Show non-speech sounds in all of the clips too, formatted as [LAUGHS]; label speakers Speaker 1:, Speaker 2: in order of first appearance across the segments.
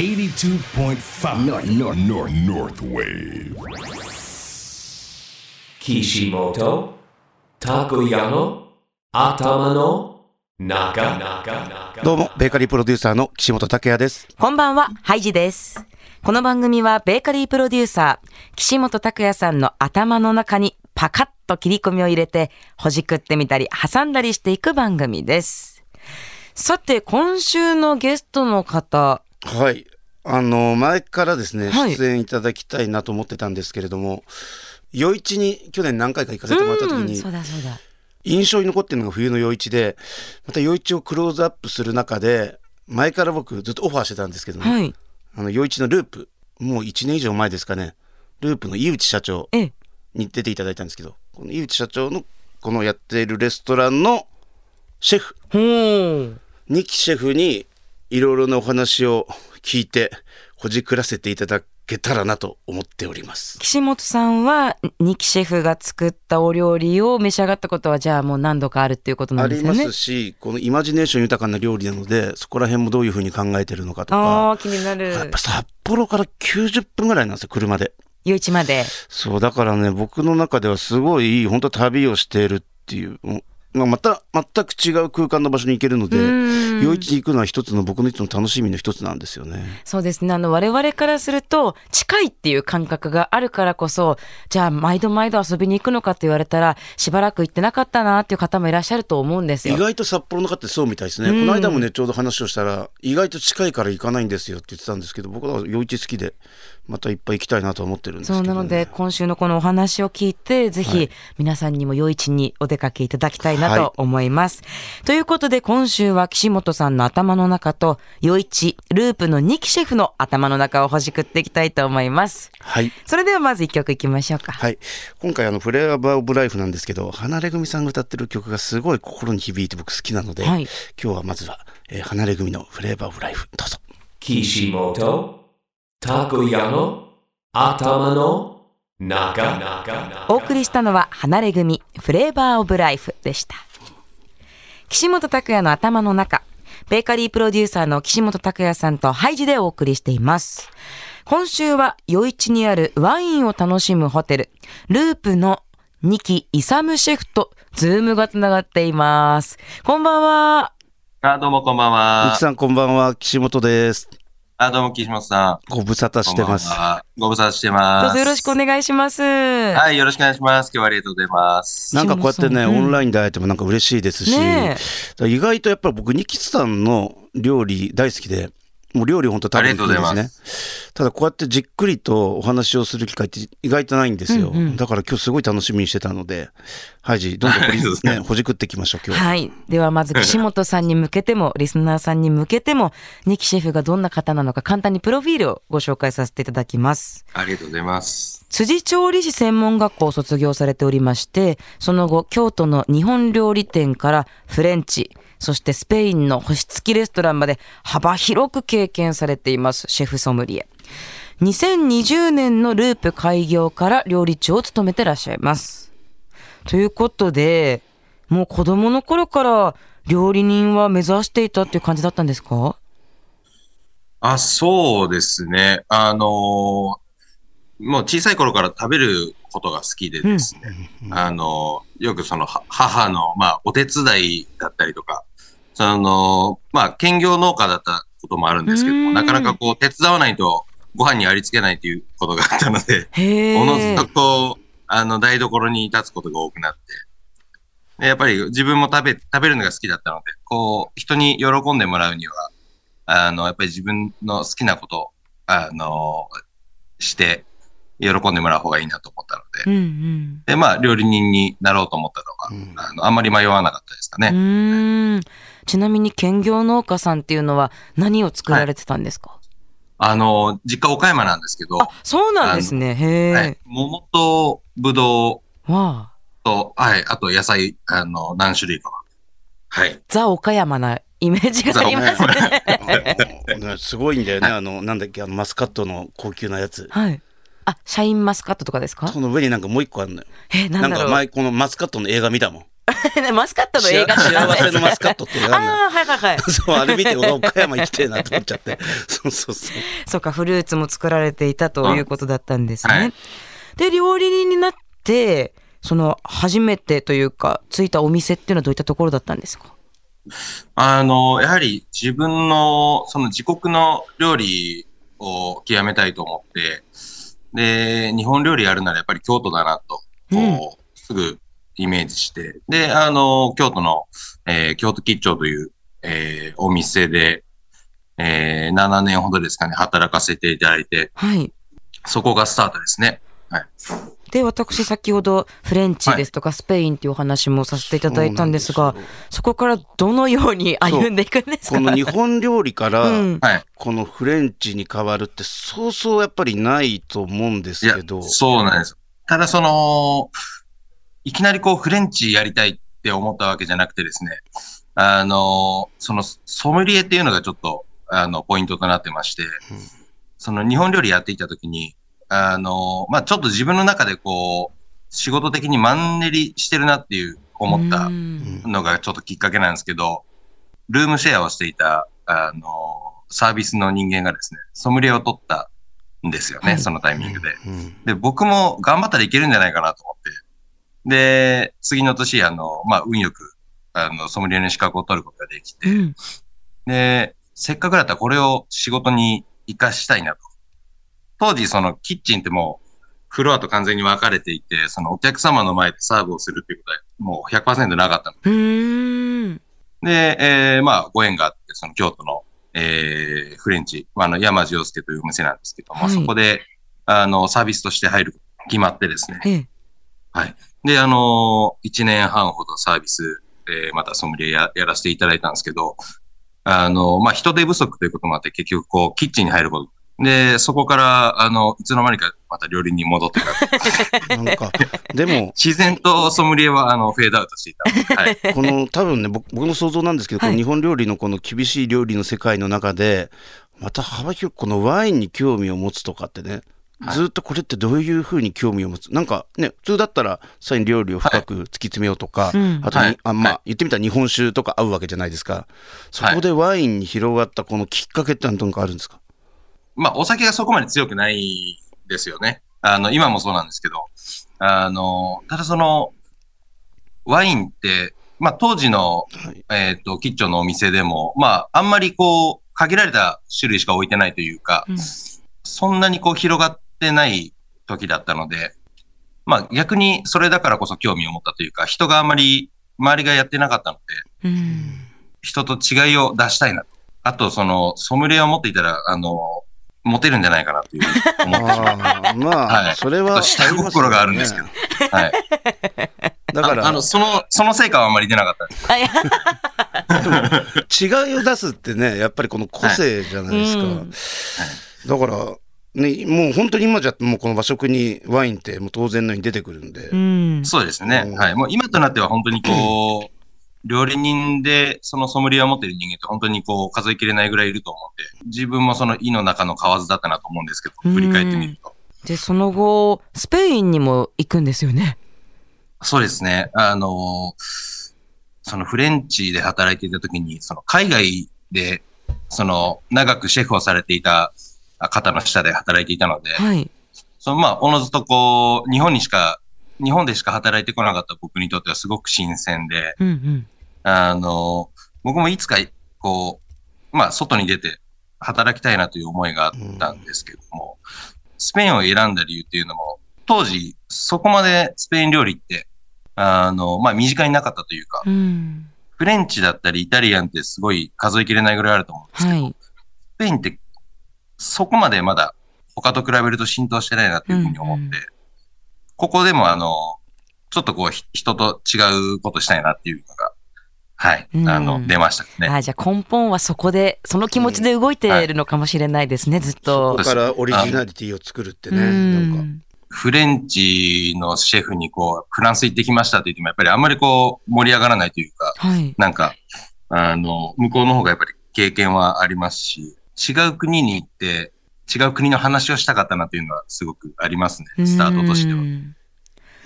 Speaker 1: 82.5 North, North, North, North Wave.
Speaker 2: Kishimoto Takoyano Atamano Naga
Speaker 3: どうも、ベーカリープロデューサーの岸本拓也です。
Speaker 4: こんばんは、ハイジです。この番組はベーカリープロデューサー、岸本拓也さんの頭の中にパカッと切り込みを入れて、ほじくってみたり、挟んだりしていく番組です。さて、今週のゲストの方、
Speaker 3: はい。あの、前からですね、
Speaker 4: はい
Speaker 3: 出演いただきたいなと思ってたんですけれども、夜市に去年何回か行かせてもらった時に、
Speaker 4: うんそうだそうだ。
Speaker 3: 印象に残ってるのが冬の夜市で、また夜市をクローズアップする中で、前から僕ずっとオファーしてたんですけどね、
Speaker 4: はい。
Speaker 3: あの夜市のループ、もう1年以上前ですかね、ループの井内社長
Speaker 4: ええ、
Speaker 3: に出ていただいたんですけど、この井内社長のこのやっているレストランのシェフ。二木シェフにいろいろなお話を聞いてほじくらせていただけたらなと思っております。
Speaker 4: 岸本さんは、ニキシェフが作ったお料理を召し上がったことは、じゃあもう何度かあるっていうことな
Speaker 3: ありま
Speaker 4: んですよね。
Speaker 3: すし、このイマジネーション豊かな料理なので、そこら辺もどういうふうに考えてるのかとか、
Speaker 4: ああ、気になる
Speaker 3: やっ。ぱ札幌から90分ぐらいなんですよ、車で。
Speaker 4: 夜市まで。
Speaker 3: そう、だからね、僕の中ではすごい、本当旅をしているっていう、うんまあ、また全く違う空間の場所に行けるので、
Speaker 4: うん
Speaker 3: 夜市に行くのは一つの僕のいつも楽しみの一つなんですよね。
Speaker 4: そうですね。あの、我々からすると、近いっていう感覚があるからこそ、じゃあ、毎度毎度遊びに行くのかって言われたら、しばらく行ってなかったなっていう方もいらっしゃると思うんですよ。
Speaker 3: 意外と札幌の方ってそうみたいですね、
Speaker 4: うん
Speaker 3: この間もねちょうど話をしたら意外と近いから行かないんですよって言ってたんですけど僕は夜市好きでまたいっぱい行きたいなとは思ってるんですけど、ね、
Speaker 4: そうなので、今週のこのお話を聞いて、ぜひ皆さんにも夜市にお出かけいただきたいなと思います。ということで、今週は岸本さんの頭の中と、夜市、ループの2期シェフの頭の中をほじくっていきたいと思います。
Speaker 3: はい。
Speaker 4: それではまず一曲いきましょうか。
Speaker 3: はい。今回あの「フレーバー・オブ・ライフ」なんですけど離れ組さんが歌ってる曲がすごい心に響いて僕好きなので、
Speaker 4: はい。
Speaker 3: 今日はまずは、えー離れ組の「フレーバー・オブ・ライフ」どうぞ
Speaker 2: 岸本拓也の頭の中
Speaker 4: お送りしたのは離れ組 Flavor Of Life でした。岸本拓也の頭の中。ベーカリープロデューサーの岸本拓也さんとハイジでお送りしています。今週は余市にあるワインを楽しむホテルループの仁木偉シェフと Zoom がつながっています。こんばんは。
Speaker 5: あ、どうもこんばん
Speaker 3: み
Speaker 5: は
Speaker 3: き。さんこんばんは。岸本です
Speaker 5: あ、どうも岸本さん。
Speaker 3: ご無沙汰してます
Speaker 5: ご無沙汰してます。
Speaker 4: どうぞよろしくお願いします
Speaker 5: はい、よろしくお願いします。今日はありがとうございます。
Speaker 3: なんかこうやってね、オンラインで会えてもなんか嬉しいですし、
Speaker 4: ね
Speaker 3: 意外とやっぱり僕、ニキツさんの料理大好きで、もう料理本当食べに行くんですね。ただこうやってじっくりとお話をする機会って意外とないんですよ。
Speaker 4: うんうん
Speaker 3: だから今日すごい楽しみにしてたので、ハイジ、どんどん [LAUGHS] ね、ほじくっていきましょう、今日。
Speaker 4: はい。ではまず岸本さんに向けても、リスナーさんに向けても、ニキシェフがどんな方なのか簡単にプロフィールをご紹介させていただきます。
Speaker 5: ありがとうございます。
Speaker 4: 辻調理師専門学校を卒業されておりまして、その後、京都の日本料理店からフレンチ、そしてスペインの星付きレストランまで幅広く経験されています、シェフソムリエ。2020年のループ開業から料理長を務めてらっしゃいます。ということで、もう子供の頃から料理人は目指していたっていう感じだったんですか？
Speaker 5: あ、そうですね。あのーもう小さい頃から食べることが好きでですね。あのーよくそのは母の、まあ、お手伝いだったりとか、その、まあ、兼業農家だったこともあるんですけども、
Speaker 4: うん
Speaker 5: なかなかこう、手伝わないとご飯にありつけないということがあったので、
Speaker 4: へ
Speaker 5: おのず
Speaker 4: え。
Speaker 5: とこう、あの、台所に立つことが多くなって、でやっぱり自分も食べ、食べるのが好きだったので、こう、人に喜んでもらうには、あの、やっぱり自分の好きなことを、あの、して、喜んでもらう方がいいなと思ったので、
Speaker 4: うんうん。
Speaker 5: で、まあ、料理人になろうと思ったの
Speaker 3: うん
Speaker 5: が、あの、あんまり迷わなかったですか
Speaker 4: う
Speaker 5: ね。
Speaker 4: ちなみに兼業農家さんっていうのは何を作られてたんですか、
Speaker 5: あの、実家岡山なんですけど、
Speaker 4: あ、そうなんですね。へえ。
Speaker 5: はい、桃とぶどう。と、はい、あと野菜、あの、何種類かは。はい。
Speaker 4: ザ・岡山なイメージがありますね。
Speaker 3: ねすごいんだよね、あの、なんだっけ、あのマスカットの高級なやつ。
Speaker 4: はい。あ、シャインマスカットとかですか？
Speaker 3: その上になんかもう一個あるのよ。
Speaker 4: え、な
Speaker 3: なんん
Speaker 4: だろう。
Speaker 3: か前このマスカットの映画見たもん。[LAUGHS]
Speaker 4: マスカットの映画
Speaker 3: 幸せのマスカットってあ
Speaker 4: ああ、はいはいはい。[LAUGHS]
Speaker 3: そう、あれ見て、俺岡山行きてえなと思っちゃって。[LAUGHS] そうそうそう。
Speaker 4: そうか、フルーツも作られていたということだったんですね。
Speaker 5: はい
Speaker 4: で、料理人になって、その初めてというか、ついたお店っていうのはどういったところだったんですか？
Speaker 5: あの、やはり自分の、その自国の料理を極めたいと思って、で、日本料理やるならやっぱり京都だなと、こう、すぐイメージして、で、あの、京都の、えー京都吉兆という、えーお店で、えー7年ほどですかね、働かせていただいて、
Speaker 4: はい。
Speaker 5: そこがスタートですね。はい。
Speaker 4: で、私先ほどフレンチですとかスペインっていうお話もさせていただいたんですが、
Speaker 3: そうなんです
Speaker 4: そこからどのように歩んでいくんですか
Speaker 3: この日本料理から。このフレンチに変わるって、そうそうやっぱりないと思うんですけど。、
Speaker 5: そうなんです。ただその、いきなりこうフレンチやりたいって思ったわけじゃなくてですね、あの、そのソムリエっていうのがちょっと、あの、ポイントとなってまして、その日本料理やっていたときに、あの、まあ、ちょっと自分の中でこう、仕事的にマンネリしてるなっていう思った
Speaker 4: うん
Speaker 5: のがちょっときっかけなんですけど、ルームシェアをしていた、あの、サービスの人間がですね、ソムリエを取ったんですよね、
Speaker 4: はい
Speaker 5: そのタイミングで。
Speaker 3: うん
Speaker 5: で、僕も頑張ったらいけるんじゃないかなと思って。で、次の年、あの、まあ、運よく、あの、ソムリエの資格を取ることができて、
Speaker 4: うん
Speaker 5: で、せっかくだったらこれを仕事に活かしたいなと。当時、そのキッチンってもう、フロアと完全に分かれていて、そのお客様の前でサーブをするっていうことは、もう100%なかったの。
Speaker 4: うーん。
Speaker 5: で、えーまあ、ご縁があって、その京都の、えーフレンチ、あの、山地洋介というお店なんですけども、
Speaker 4: はい
Speaker 5: そこで、あの、サービスとして入る、決まってですね。
Speaker 4: ええ。
Speaker 5: はい。で、あのー、1年半ほどサービス、えーまたソムリエややらせていただいたんですけど、あのーまあ、人手不足ということもあって、結局、こう、キッチンに入ること。で、そこから、あの、いつの間にかまた料理に戻ってた。[LAUGHS]
Speaker 3: なんか、でも、[LAUGHS]
Speaker 5: 自然とソムリエは、あの、フェードアウトしていた。はい。[LAUGHS]
Speaker 3: この多分ね僕僕の想像なんですけど、
Speaker 4: はい
Speaker 3: この日本料理のこの厳しい料理の世界の中でまた幅広くこのワインに興味を持つとかってねずっとこれってどういうふうに興味を持つ？なんかね普通だったらさらに料理を深く突き詰めようとか、
Speaker 4: うん。
Speaker 3: あとに、
Speaker 5: はい。
Speaker 3: あまあ、
Speaker 5: は
Speaker 3: 言ってみたら日本酒とか合うわけじゃないですか。そこでワインに広がったこのきっかけって何かあるんですか、
Speaker 5: まあ、お酒がそこまで強くないですよね。あの、今もそうなんですけど、あの、ただその、ワインって、まあ、当時の、
Speaker 3: はい。
Speaker 5: えっ、と、キッチョのお店でも、まあ、あんまりこう、限られた種類しか置いてないというか、
Speaker 4: うん。
Speaker 5: そんなにこう広がってない時だったので、まあ逆にそれだからこそ興味を持ったというか、人があんまり周りがやってなかったので、
Speaker 4: うん。
Speaker 5: 人と違いを出したいなと。あと、その、ソムリエを持っていたら、あの、モテるんじゃないかなという思ってしまう。
Speaker 3: ああまあ、
Speaker 5: はい
Speaker 3: それは
Speaker 5: 下心があるんですけど。はい。
Speaker 3: だから
Speaker 5: ああの、その、その成果はあんまり出なかったです。
Speaker 3: 違いを出すってねやっぱりこの個性じゃないですか、
Speaker 4: うん
Speaker 3: だからねもう本当に今じゃもうこの和食にワインってもう当然のように出てくるんで、
Speaker 4: うん。
Speaker 5: そうですね
Speaker 3: うん。
Speaker 5: はい。もう今となっては本当にこう、[CLEARS THROAT] 料理人でそのソムリエを持っている人間って本当にこう数えきれないぐらいいると思って、自分もその胃の中の蛙だったなと思うんですけど、振り返ってみると。
Speaker 4: で、その後、スペインにも行くんですよね？
Speaker 5: そうですね。あの、そのフレンチで働いていた時に、その海外で、その長くシェフをされていた方の下で働いていたので、
Speaker 4: はい。
Speaker 5: そのまあ、おのずとこう、日本にしか、日本でしか働いてこなかった僕にとってはすごく新鮮で、
Speaker 4: うんうん。
Speaker 5: あの、僕もいつか、こう、まあ、外に出て働きたいなという思いがあったんですけども、スペインを選んだ理由っていうのも、当時、そこまでスペイン料理って、あの、まあ、身近になかったというか、
Speaker 4: うん。
Speaker 5: フレンチだったりイタリアンってすごい数えきれないぐらいあると思うんですけど、
Speaker 4: はい。
Speaker 5: スペインってそこまでまだ他と比べると浸透してないなというふうに思って、
Speaker 4: うんうん
Speaker 5: ここでもあの、ちょっとこうひ人と違うことしたいなっていうのが、はい、
Speaker 4: うん
Speaker 5: あの、出ましたね。
Speaker 4: あじゃあ根本はそこで、その気持ちで動いているのかもしれないですね、ずっ
Speaker 3: そ
Speaker 4: と
Speaker 3: こ。からオリジナリティを作るってね
Speaker 4: うん
Speaker 3: なんか
Speaker 5: フレンチのシェフにこう、フランス行ってきましたって言っても、やっぱりあんまりこう、盛り上がらないというか、
Speaker 4: はい。
Speaker 5: なんか、あの、向こうの方がやっぱり経験はありますし、違う国に行って、違う国の話をしたかったなというのはすごくありますね、スタートとしては。
Speaker 4: う。ん。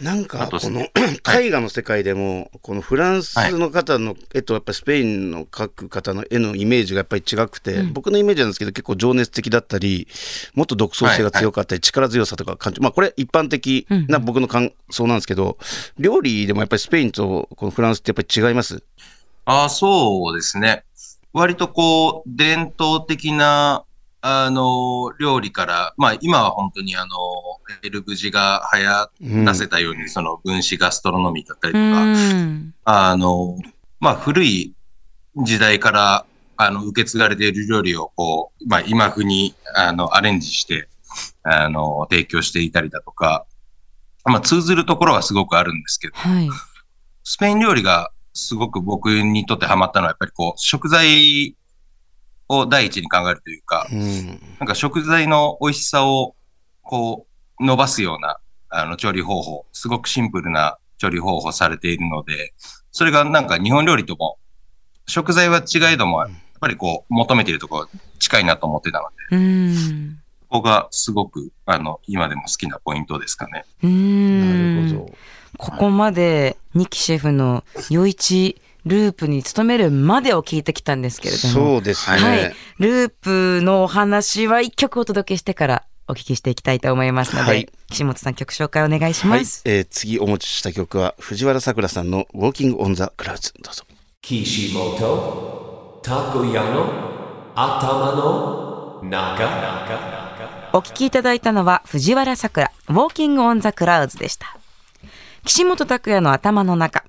Speaker 3: なんかこの絵画の世界でもこのフランスの方の絵とやっぱりスペインの描く方の絵のイメージがやっぱり違くて、僕のイメージなんですけど結構情熱的だったりもっと独創性が強かったり力強さとか感じまあこれ一般的な僕の感想なんですけど料理でもやっぱりスペインとこのフランスってやっぱり違います？
Speaker 5: ああ、そうですね。割とこう、伝統的な、あの、料理から、まあ今は本当にあの、エルブジが流行らせたように、その分子ガストロノミーだったりと
Speaker 4: う
Speaker 5: か、
Speaker 4: ん。
Speaker 5: あの、まあ古い時代から、あの、受け継がれている料理をこう、まあ今風に、あの、アレンジして、あの、提供していたりだとか、まあ通ずるところはすごくあるんですけど、
Speaker 4: はい。
Speaker 5: スペイン料理がすごく僕にとってハマったのは、やっぱりこう、食材を第一に考えるというか、
Speaker 3: うん
Speaker 5: なんか食材の美味しさを、こう、伸ばすような、あの、調理方法、すごくシンプルな調理方法されているので、それがなんか日本料理とも、食材は違いども、やっやっぱりこう、求めているところ近いなと思ってたので、
Speaker 4: うん。
Speaker 5: ここがすごく、あの、今でも好きなポイントですかね。
Speaker 4: うん。
Speaker 3: なるほど。
Speaker 4: ここまで仁木シェフの余一ループに勤めるまでを聞いてきたんですけれども。
Speaker 3: そうですね。
Speaker 4: はい。ループのお話は一曲お届けしてからお聞きしていきたいと思いますので、
Speaker 3: はい
Speaker 4: 岸本さん曲紹介お願いし
Speaker 3: はい
Speaker 4: ます。、
Speaker 3: えー次お持ちした曲は藤原さくらさんの「 Walking on the clouds」どうぞ。
Speaker 2: 岸本拓也の頭の中
Speaker 4: お聞きいただいたのは藤原さくら、 Walking on the clouds でした。岸本拓也の頭の中。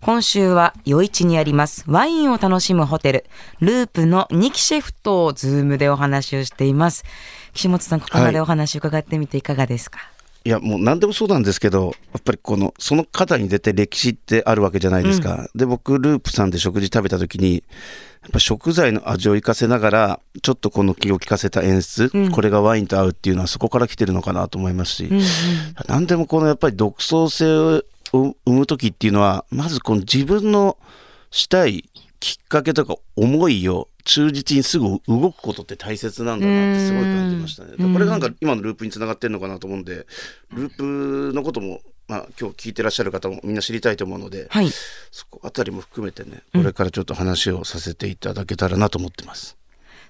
Speaker 4: 今週は余市にありますワインを楽しむホテル、ループの仁木シェフと Zoom でお話をしています。岸本さん、ここまでお話伺ってみていかがですか、
Speaker 3: いやもう何でもそうなんですけどやっぱりこのその方に出て歴史ってあるわけじゃないですか、で僕ループさんで食事食べた時にやっぱ食材の味を生かせながらちょっとこの気を利かせた演出、これがワインと合うっていうのはそこから来てるのかなと思いますし、何でもこのやっぱり独創性を生む時っていうのはまずこの自分のしたいきっかけとか思いを忠実にすぐ動くことって大切なんだなってすごい感じましたね。これがなんか今のループにつながってるのかなと思うんでループのことも、まあ、今日聞いてらっしゃる方もみんな知りたいと思うので、
Speaker 4: はい。
Speaker 3: そこあたりも含めてねこれからちょっと話をさせていただけたらなと思ってます。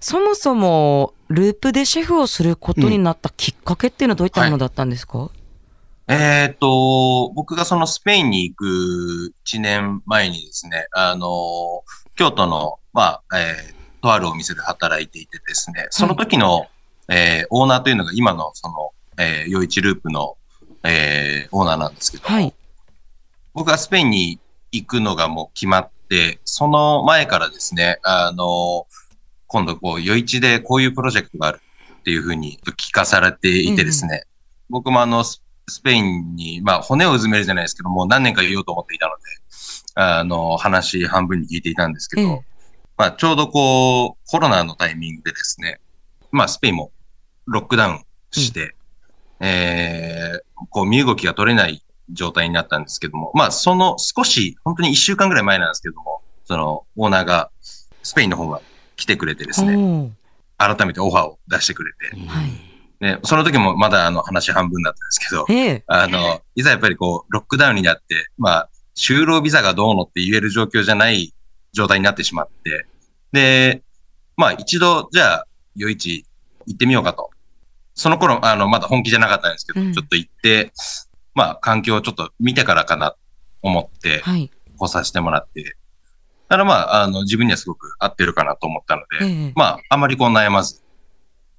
Speaker 4: そもそも、ループでシェフをすることになったきっかけっていうのはどういったものだったんですか、
Speaker 5: えっ、と、僕がそのスペインに行く1年前にですね、あの、京都の、まあ、えーとあるお店で働いていてですね、その時の、えーオーナーというのが今のその、えー、余一ループの、えーオーナーなんですけども、
Speaker 4: はい。
Speaker 5: 僕がスペインに行くのがもう決まって、その前からですね、あの、今度こう、余一でこういうプロジェクトがあるっていうふうに聞かされていてですね、僕もあの、ススペインに、まあ、骨をうずめるじゃないですけども、何年か言おうと思っていたので、あの、話半分に聞いていたんですけど、
Speaker 4: ええ。
Speaker 5: まあ、ちょうどこう、コロナのタイミングでですね、まあ、スペインもロックダウンして、えーこう、身動きが取れない状態になったんですけども、まあ、その少し、本当に一週間ぐらい前なんですけども、その、オーナーが、スペインの方が来てくれてですね、改めてオファーを出してくれて、
Speaker 4: はい。
Speaker 5: ね、その時もまだあの話半分だったんですけど、
Speaker 4: ええ。
Speaker 5: あの、いざやっぱりこう、ロックダウンになって、まあ、就労ビザがどうのって言える状況じゃない状態になってしまって、で、まあ一度、じゃあ、余市行ってみようかと。その頃、あの、まだ本気じゃなかったんですけど、
Speaker 4: うん。
Speaker 5: ちょっと行って、まあ、環境をちょっと見てからかな、思って、
Speaker 4: はい。
Speaker 5: 来させてもらって、だからまあ、あの、自分にはすごく合ってるかなと思ったので、
Speaker 4: ええ。
Speaker 5: まあ、あまりこう悩まず、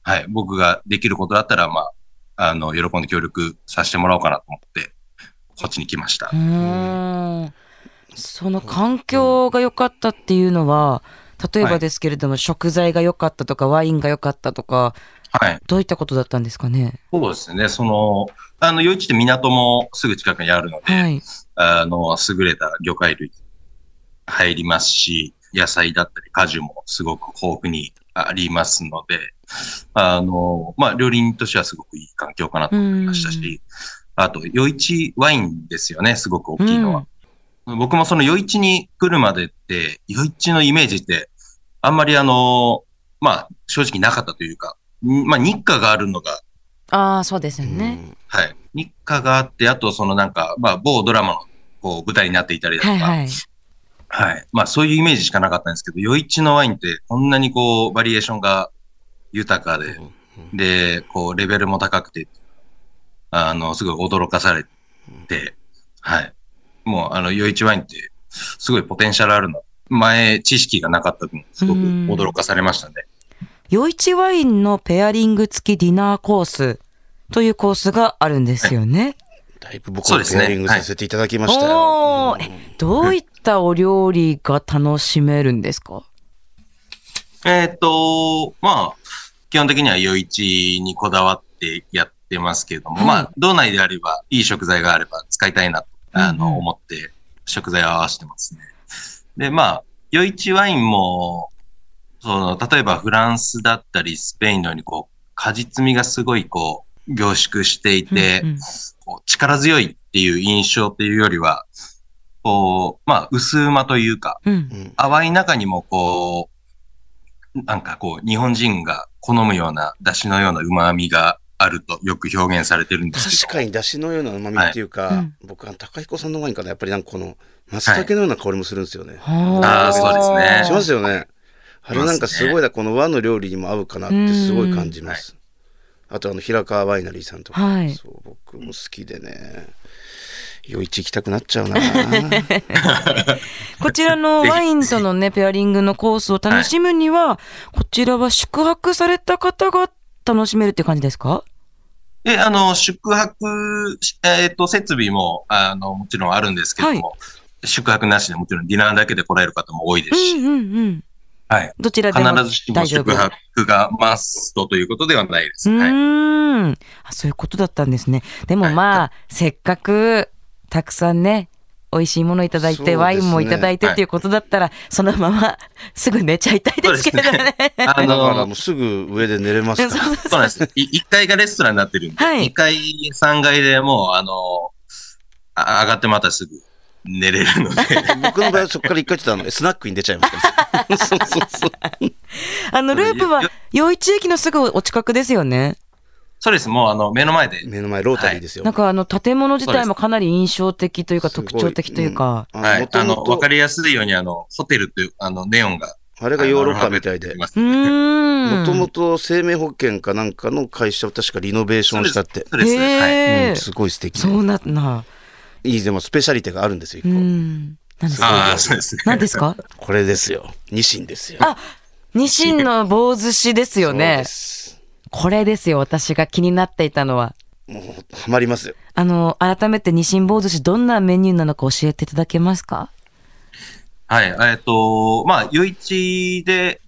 Speaker 5: はい、僕ができることだったら、まあ、あの、喜んで協力させてもらおうかなと思って、こっちに来ました
Speaker 4: う。ーんその環境が良かったっていうのは、例えばですけれども、食材が良かったとか、ワインが良かったとか、
Speaker 5: はい。
Speaker 4: どういったことだったんですかね？
Speaker 5: そうですね。その、あの、余市って港もすぐ近くにあるので、
Speaker 4: はい。
Speaker 5: あの、優れた魚介類入りますし、野菜だったり果樹もすごく豊富にありますので、あの、まあ、料理人としてはすごくいい環境かなと思いましたし、あと、余市ワインですよね、すごく大きいのは。僕もその余市に来るまでって、余市のイメージって、あんまりあの、まあ、正直なかったというか、んまあ、日課があるのが
Speaker 4: ああ、そうですよね。
Speaker 5: はい。日課があって、あとそのなんか、まあ、某ドラマのこう舞台になっていたりだとか、
Speaker 4: はいはい。
Speaker 5: はい。まあそういうイメージしかなかったんですけど、余市のワインってこんなにこうバリエーションが豊かで、で、こうレベルも高くて、あの、すごい驚かされて、はい。もうあの余市ワインってすごいポテンシャルあるの。前知識がなかった分、すごく驚かされましたね。
Speaker 4: 余市ワインのペアリング付きディナーコースというコースがあるんですよね。
Speaker 3: だいぶ僕
Speaker 5: そうですね
Speaker 3: もペアリングさせていただきましたよ。
Speaker 4: おーえどういったお料理が楽しめるんですか？
Speaker 5: えっ、と、まあ、基本的には余市にこだわってやってますけれども、
Speaker 4: はい。
Speaker 5: まあ、道内であれば、いい食材があれば使いたいなと、あの、思って食材を合わせてますね。で、まあ、余市ワインも、その、例えばフランスだったりスペインのように、こう、果実味がすごい、こう、凝縮していて、
Speaker 4: うんうん。
Speaker 5: こう力強いっていう印象っていうよりは、こう、まあ、薄うまというか、
Speaker 4: うん。
Speaker 5: 淡い中にもこう、なんかこう、日本人が好むような出汁のような旨味があるとよく表現されてるんですけど。
Speaker 3: 確かに出汁のような旨味っていうか、
Speaker 4: はいうん
Speaker 3: 僕は高彦さんのワインかなやっぱりなんかこの松茸のような香りもするんですよね。
Speaker 5: あーそうですね
Speaker 3: しますよね。あれなんかすごいなこの和の料理にも合うかなってすごい感じます。あとあの平川ワイナリーさんとか、
Speaker 4: はい
Speaker 3: そう僕も好きでね。余市行きたくなっちゃうな。[LAUGHS]
Speaker 4: こちらのワインとのね、ペアリングのコースを楽しむには、こちらは宿泊された方が楽しめるっていう感じですか？
Speaker 5: で、あの、宿泊、えっ、と、設備も、あの、もちろんあるんですけども、宿泊なしでもちろんディナーだけで来られる方も多いですし、
Speaker 4: うんうんうん。
Speaker 5: はい。
Speaker 4: どちらでも
Speaker 5: 必ずしも。宿泊がマストということではないです。
Speaker 4: う
Speaker 5: はい。
Speaker 4: ーんあ。そういうことだったんですね。でも
Speaker 5: はい
Speaker 4: まあ、せっかくたくさんね、美味しいものいただいて、
Speaker 3: ね
Speaker 4: ワインもいただいてっていうことだったら、そのまま [LAUGHS] すぐ寝ちゃいたいですけどね。
Speaker 5: あ [LAUGHS]
Speaker 3: だから
Speaker 5: の
Speaker 3: もう、すぐ上で寝れますから。[LAUGHS]
Speaker 5: そうなんです。い1階がレストランになってるんで、
Speaker 4: はい
Speaker 5: 2階、3階でもう、あの、あ上がってまたすぐ寝れるので、
Speaker 3: 僕の場合はそこから一回ちょっとあのスナックに出ちゃいますから。そうそうそう。
Speaker 4: あの、ループは、余市駅のすぐお近くですよね。
Speaker 5: そうです。もう、あの、目の前で、
Speaker 3: 目の前ロータリーですよ。
Speaker 4: なんかあの、建物自体もかなり印象的というか特徴的というか。
Speaker 3: うん
Speaker 5: はい。わかりやすいように、あの、ホテルっていう、あの、ネオンが。
Speaker 3: あれがヨーロッパみたいで。もともと生命保険かなんかの会社を確かリノベーションしたって。
Speaker 5: そうです。はい。
Speaker 3: うんすごい素敵
Speaker 4: そうなな。
Speaker 3: いいでもスペシャリテがあるんですよ、一個
Speaker 4: うん。何ですか？
Speaker 5: ああ、そうですね。
Speaker 4: 何ですか？
Speaker 3: これですよ。ニシンですよ。
Speaker 4: あニシンの棒寿司ですよ
Speaker 3: そう
Speaker 4: ね
Speaker 3: で。す
Speaker 4: これですよ、私が気になっていたのは。
Speaker 3: もう、ハマりますよ。
Speaker 4: あの、改めてニシン棒寿司どんなメニューなのか教えていただけますか？
Speaker 5: はい。えっと、まあ、余市で、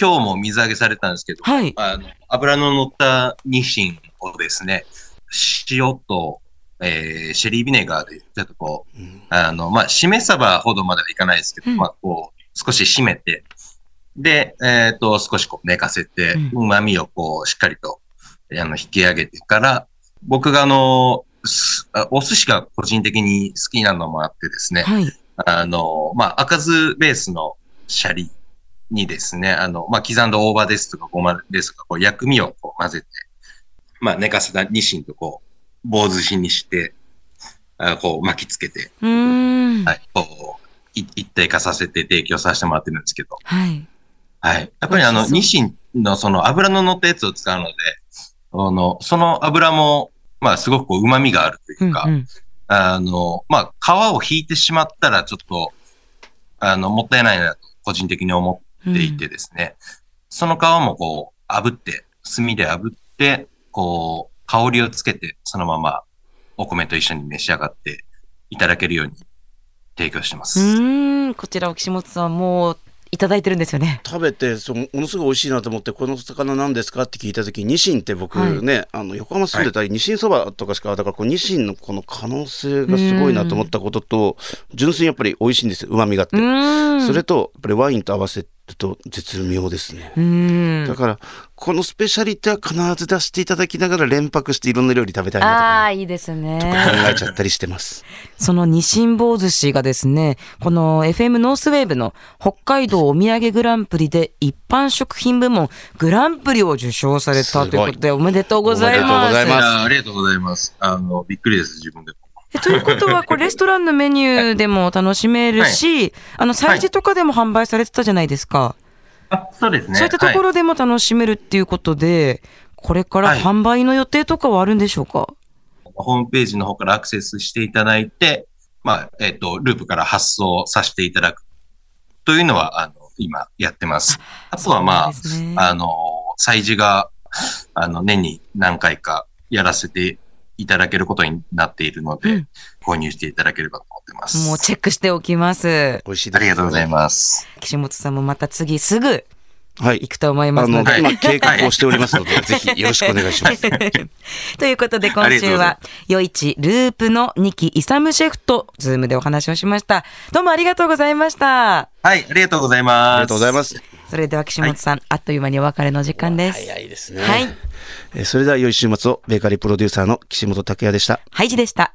Speaker 5: 今日も水揚げされたんですけど、
Speaker 4: はい
Speaker 5: あの、油の乗ったニシンをですね、塩と、えーシェリービネガーで、ちょっとこう、
Speaker 3: うん
Speaker 5: あの、まあ、しめ鯖ほどまではいかないですけど、
Speaker 4: うん
Speaker 5: まあ、こう、少し締めて、で、えっ、と、少しこう寝かせて、
Speaker 4: う
Speaker 5: 旨味をこう、しっかりと、あの、引き上げてから、僕があの、お寿司が個人的に好きなのもあってですね、
Speaker 4: はい。
Speaker 5: あの、まあ、赤酢ベースのシャリにですね、あの、まあ、刻んだ大葉ですとかごまですとか、こう、薬味をこう混ぜて、まあ、寝かせたニシンとこう、棒寿司にして、あこう、巻きつけて、
Speaker 4: うーん。
Speaker 5: はい、こう、い一体化させて提供させてもらってるんですけど、
Speaker 4: はい。
Speaker 5: はい。やっぱりあの、ニシンのその油の乗ったやつを使うので、あの、その油も、まあ、すごくこう、旨味があるというか、
Speaker 4: うんうん。
Speaker 5: あの、まあ、皮を引いてしまったら、ちょっと、あの、もったいないなと、個人的に思っていてですね、その皮もこう、炙って、炭で炙って、こう、香りをつけて、そのまま、お米と一緒に召し上がっていただけるように提供してます。
Speaker 4: うーん。こちら、岸本さん、もう、いただいてるんですよね。
Speaker 3: 食べてそうものすごい美味しいなと思ってこの魚何ですか？って聞いた時ニシンって僕ね、あの横浜住んでたり、ニシンそばとかしかだからこうニシンのこの可能性がすごいなと思ったことと純粋にやっぱり美味しいんですよ。うまみがあって。それとやっぱりワインと合わせと絶妙ですね。
Speaker 4: うん
Speaker 3: だから、このスペシャリテは必ず出していただきながら連泊していろんな料理食べたい
Speaker 4: あ
Speaker 3: な
Speaker 4: あいいですね
Speaker 3: とか考えちゃったりしてます。[LAUGHS]
Speaker 4: その日清坊寿司がですね、この FM ノースウェーブの北海道お土産グランプリで一般食品部門グランプリを受賞されたということでおめでとうございます。
Speaker 3: ございます
Speaker 5: いやありがとうございます。あの、びっくりです、自分で
Speaker 4: ということは、これレストランのメニューでも楽しめるし、あの、催事とかでも販売されてたじゃないですか。
Speaker 5: あ、そうですね。
Speaker 4: そういったところでも楽しめるっていうことで、これから
Speaker 5: はい
Speaker 4: 販売の予定とかはあるんでしょうか、
Speaker 5: ホームページの方からアクセスしていただいて、まあ、えっ、と、ループから発送させていただくというのは、あの、今やってます。あとはまあ、
Speaker 4: ね
Speaker 5: あの、催事が、あの、年に何回かやらせていただけることになっているので、
Speaker 4: うん
Speaker 5: 購入していただければと思ってます。
Speaker 4: もうチェックしておきます。
Speaker 3: 美味しいです。
Speaker 5: ありがとうございます。
Speaker 4: 岸本さんもまた次すぐ
Speaker 3: はい
Speaker 4: 行。くと思いま
Speaker 3: あの、
Speaker 4: すので。
Speaker 3: 今計画をしておりますので、ぜひよろしくお願いします。[LAUGHS]
Speaker 4: ということで今週は、余市ループの仁木偉シェフと Zoom でお話をしました。どうもありがとうございました。
Speaker 5: はい、ありがとうございます。
Speaker 3: ありがとうございます。
Speaker 4: それでは岸本さん、あっという間にお別れの時間です。
Speaker 3: 早いですね。
Speaker 4: はい。
Speaker 3: えーそれでは良い週末を、ベーカリープロデューサーの岸本拓也でした。
Speaker 4: ハイジでした。